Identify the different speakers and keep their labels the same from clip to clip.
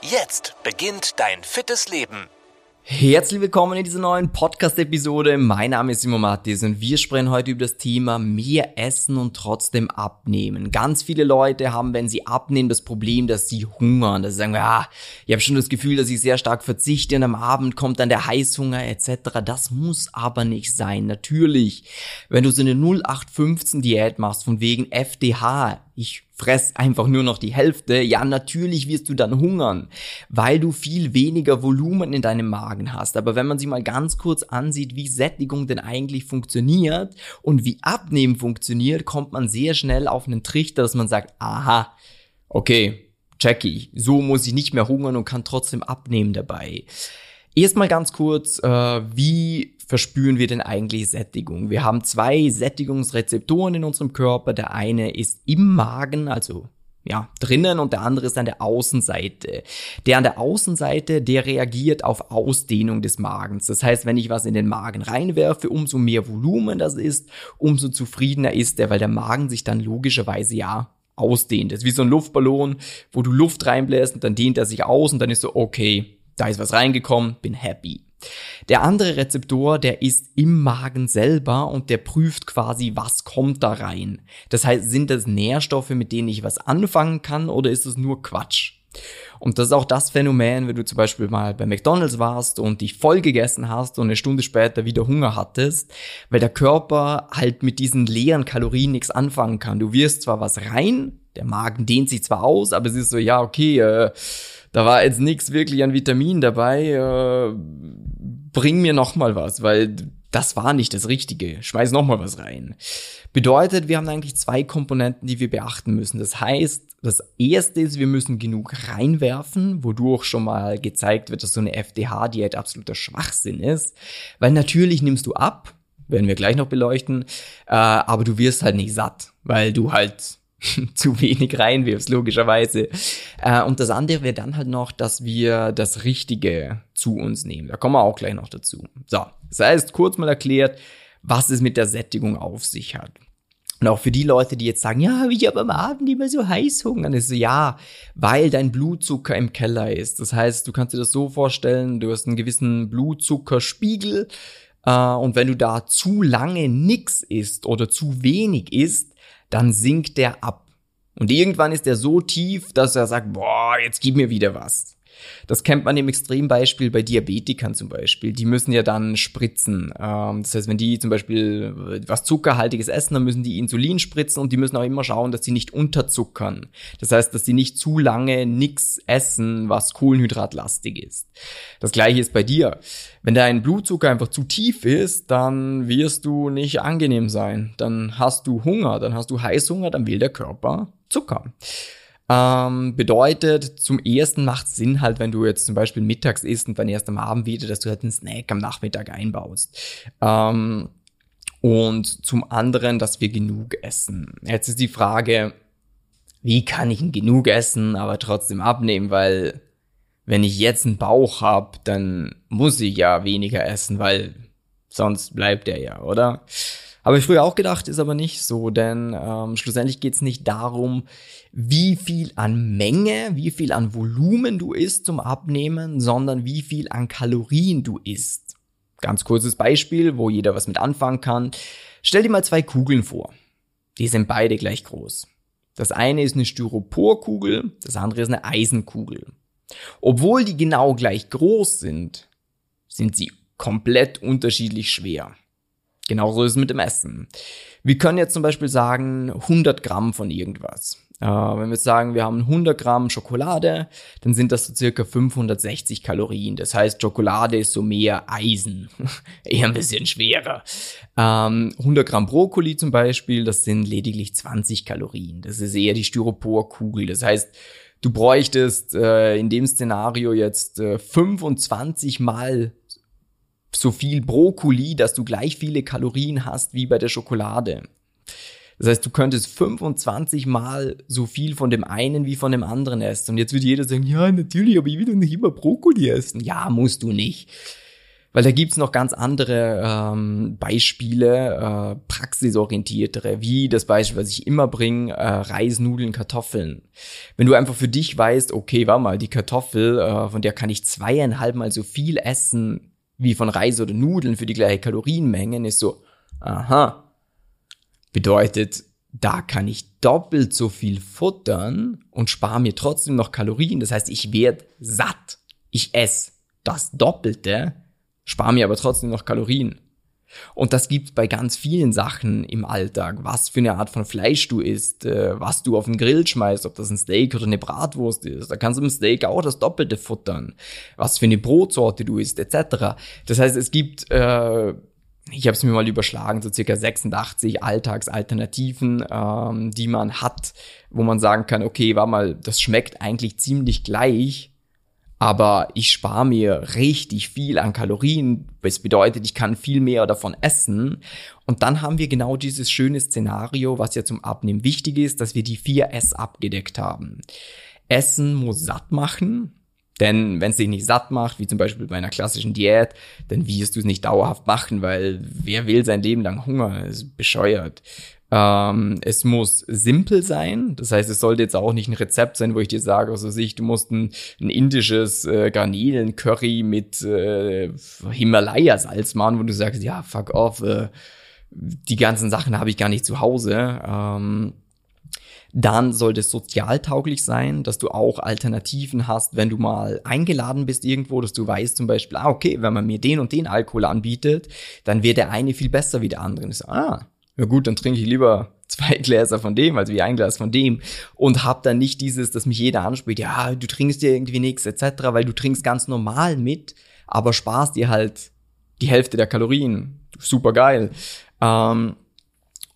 Speaker 1: Jetzt beginnt dein fittes Leben.
Speaker 2: Herzlich willkommen in dieser neuen Podcast-Episode. Mein Name ist Simon Mattis und wir sprechen heute über das Thema mehr essen und trotzdem abnehmen. Ganz viele Leute haben, wenn sie abnehmen, das Problem, dass sie hungern. Dass sie sagen, ah, ich habe schon das Gefühl, dass ich sehr stark verzichte und am Abend kommt dann der Heißhunger etc. Das muss aber nicht sein. Natürlich, wenn du so eine 0815-Diät machst, von wegen FDH, ich fress einfach nur noch die Hälfte, ja, natürlich wirst du dann hungern, weil du viel weniger Volumen in deinem Magen hast. Aber wenn man sich mal ganz kurz ansieht, wie Sättigung denn eigentlich funktioniert und wie Abnehmen funktioniert, kommt man sehr schnell auf einen Trichter, dass man sagt, aha, okay, ich, so muss ich nicht mehr hungern und kann trotzdem abnehmen dabei. Erstmal ganz kurz, äh, wie verspüren wir denn eigentlich Sättigung? Wir haben zwei Sättigungsrezeptoren in unserem Körper. Der eine ist im Magen, also ja, drinnen und der andere ist an der Außenseite. Der an der Außenseite, der reagiert auf Ausdehnung des Magens. Das heißt, wenn ich was in den Magen reinwerfe, umso mehr Volumen das ist, umso zufriedener ist er, weil der Magen sich dann logischerweise ja ausdehnt. Das ist wie so ein Luftballon, wo du Luft reinbläst und dann dehnt er sich aus und dann ist so, okay, da ist was reingekommen, bin happy. Der andere Rezeptor, der ist im Magen selber und der prüft quasi, was kommt da rein. Das heißt, sind das Nährstoffe, mit denen ich was anfangen kann oder ist es nur Quatsch? Und das ist auch das Phänomen, wenn du zum Beispiel mal bei McDonald's warst und dich voll gegessen hast und eine Stunde später wieder Hunger hattest, weil der Körper halt mit diesen leeren Kalorien nichts anfangen kann. Du wirst zwar was rein, der Magen dehnt sich zwar aus, aber es ist so, ja, okay, äh, da war jetzt nichts wirklich an Vitamin dabei, äh, bring mir noch mal was, weil das war nicht das Richtige. Schmeiß noch mal was rein. Bedeutet, wir haben eigentlich zwei Komponenten, die wir beachten müssen. Das heißt, das erste ist, wir müssen genug reinwerfen, wodurch schon mal gezeigt wird, dass so eine FDH-Diät absoluter Schwachsinn ist. Weil natürlich nimmst du ab, werden wir gleich noch beleuchten, äh, aber du wirst halt nicht satt, weil du halt zu wenig reinwirfst, logischerweise. Äh, und das andere wäre dann halt noch, dass wir das Richtige zu uns nehmen. Da kommen wir auch gleich noch dazu. So, das heißt, kurz mal erklärt, was es mit der Sättigung auf sich hat. Und auch für die Leute, die jetzt sagen, ja, ich habe am Abend immer so Heißhunger, dann ist so, ja, weil dein Blutzucker im Keller ist. Das heißt, du kannst dir das so vorstellen, du hast einen gewissen Blutzuckerspiegel äh, und wenn du da zu lange nix isst oder zu wenig isst, dann sinkt der ab. Und irgendwann ist er so tief, dass er sagt, boah, jetzt gib mir wieder was. Das kennt man im Extrembeispiel bei Diabetikern zum Beispiel. Die müssen ja dann spritzen. Ähm, das heißt, wenn die zum Beispiel was Zuckerhaltiges essen, dann müssen die Insulin spritzen und die müssen auch immer schauen, dass sie nicht unterzuckern. Das heißt, dass sie nicht zu lange nix essen, was kohlenhydratlastig ist. Das gleiche ist bei dir. Wenn dein Blutzucker einfach zu tief ist, dann wirst du nicht angenehm sein. Dann hast du Hunger, dann hast du Heißhunger, dann will der Körper Zucker. Ähm, bedeutet, zum ersten macht Sinn halt, wenn du jetzt zum Beispiel mittags isst und dann erst am Abend wieder, dass du halt einen Snack am Nachmittag einbaust. Ähm, und zum anderen, dass wir genug essen. Jetzt ist die Frage, wie kann ich genug essen, aber trotzdem abnehmen, weil wenn ich jetzt einen Bauch habe, dann muss ich ja weniger essen, weil sonst bleibt er ja, oder? Habe ich früher auch gedacht, ist aber nicht so, denn ähm, schlussendlich geht es nicht darum, wie viel an Menge, wie viel an Volumen du isst zum Abnehmen, sondern wie viel an Kalorien du isst. Ganz kurzes Beispiel, wo jeder was mit anfangen kann. Stell dir mal zwei Kugeln vor. Die sind beide gleich groß. Das eine ist eine Styroporkugel, das andere ist eine Eisenkugel. Obwohl die genau gleich groß sind, sind sie komplett unterschiedlich schwer. Genauso ist es mit dem Essen. Wir können jetzt zum Beispiel sagen 100 Gramm von irgendwas. Äh, wenn wir sagen, wir haben 100 Gramm Schokolade, dann sind das so circa 560 Kalorien. Das heißt, Schokolade ist so mehr Eisen, eher ein bisschen schwerer. Ähm, 100 Gramm Brokkoli zum Beispiel, das sind lediglich 20 Kalorien. Das ist eher die Styroporkugel. Das heißt, du bräuchtest äh, in dem Szenario jetzt äh, 25 mal so viel Brokkoli, dass du gleich viele Kalorien hast wie bei der Schokolade. Das heißt, du könntest 25 mal so viel von dem einen wie von dem anderen essen. Und jetzt wird jeder sagen, ja, natürlich, aber ich will doch nicht immer Brokkoli essen. Ja, musst du nicht. Weil da gibt's noch ganz andere ähm, Beispiele, äh, praxisorientiertere, wie das Beispiel, was ich immer bringe, äh, Reis, Nudeln, Kartoffeln. Wenn du einfach für dich weißt, okay, warte mal, die Kartoffel, äh, von der kann ich zweieinhalb Mal so viel essen wie von Reis oder Nudeln für die gleiche Kalorienmenge, ist so, aha, Bedeutet, da kann ich doppelt so viel futtern und spare mir trotzdem noch Kalorien. Das heißt, ich werde satt. Ich esse das Doppelte, spare mir aber trotzdem noch Kalorien. Und das gibt's bei ganz vielen Sachen im Alltag. Was für eine Art von Fleisch du isst, äh, was du auf den Grill schmeißt, ob das ein Steak oder eine Bratwurst ist. Da kannst du im Steak auch das Doppelte futtern. Was für eine Brotsorte du isst, etc. Das heißt, es gibt äh, ich habe es mir mal überschlagen, so circa 86 Alltagsalternativen, ähm, die man hat, wo man sagen kann, okay, war mal, das schmeckt eigentlich ziemlich gleich, aber ich spare mir richtig viel an Kalorien. Das bedeutet, ich kann viel mehr davon essen. Und dann haben wir genau dieses schöne Szenario, was ja zum Abnehmen wichtig ist, dass wir die 4S abgedeckt haben. Essen muss satt machen, denn wenn es dich nicht satt macht, wie zum Beispiel bei einer klassischen Diät, dann wirst du es nicht dauerhaft machen, weil wer will sein Leben lang Hunger? Das ist bescheuert. Ähm, es muss simpel sein, das heißt, es sollte jetzt auch nicht ein Rezept sein, wo ich dir sage, also sich, du musst ein, ein indisches äh, Garnelen-Curry mit äh, Himalaya-Salz machen, wo du sagst, ja, fuck off, äh, die ganzen Sachen habe ich gar nicht zu Hause. Ähm, dann sollte es sozialtauglich sein, dass du auch Alternativen hast, wenn du mal eingeladen bist irgendwo, dass du weißt zum Beispiel, ah, okay, wenn man mir den und den Alkohol anbietet, dann wird der eine viel besser wie der andere. Und ich so, ah, ja gut, dann trinke ich lieber zwei Gläser von dem, also wie ein Glas von dem und hab dann nicht dieses, dass mich jeder anspricht, ja, du trinkst dir irgendwie nichts etc., weil du trinkst ganz normal mit, aber sparst dir halt die Hälfte der Kalorien. Super geil. Ähm,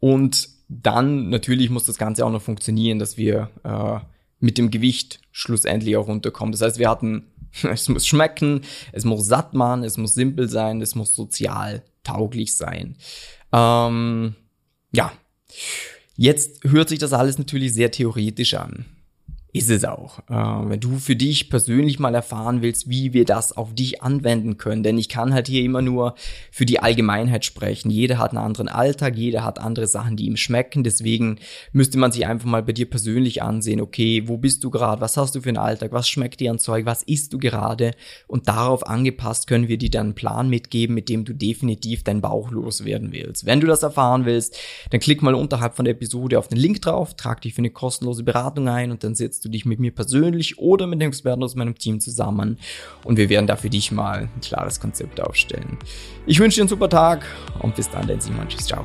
Speaker 2: und dann natürlich muss das Ganze auch noch funktionieren, dass wir äh, mit dem Gewicht schlussendlich auch runterkommen. Das heißt, wir hatten, es muss schmecken, es muss satt machen, es muss simpel sein, es muss sozial tauglich sein. Ähm, ja, jetzt hört sich das alles natürlich sehr theoretisch an ist es auch. Äh, wenn du für dich persönlich mal erfahren willst, wie wir das auf dich anwenden können, denn ich kann halt hier immer nur für die Allgemeinheit sprechen. Jeder hat einen anderen Alltag, jeder hat andere Sachen, die ihm schmecken. Deswegen müsste man sich einfach mal bei dir persönlich ansehen, okay, wo bist du gerade, was hast du für einen Alltag, was schmeckt dir an Zeug, was isst du gerade und darauf angepasst können wir dir dann einen Plan mitgeben, mit dem du definitiv deinen Bauch loswerden willst. Wenn du das erfahren willst, dann klick mal unterhalb von der Episode auf den Link drauf, trag dich für eine kostenlose Beratung ein und dann sitzt du dich mit mir persönlich oder mit den Experten aus meinem Team zusammen und wir werden da für dich mal ein klares Konzept aufstellen. Ich wünsche dir einen super Tag und bis dann, dein Simon. Tschüss, ciao.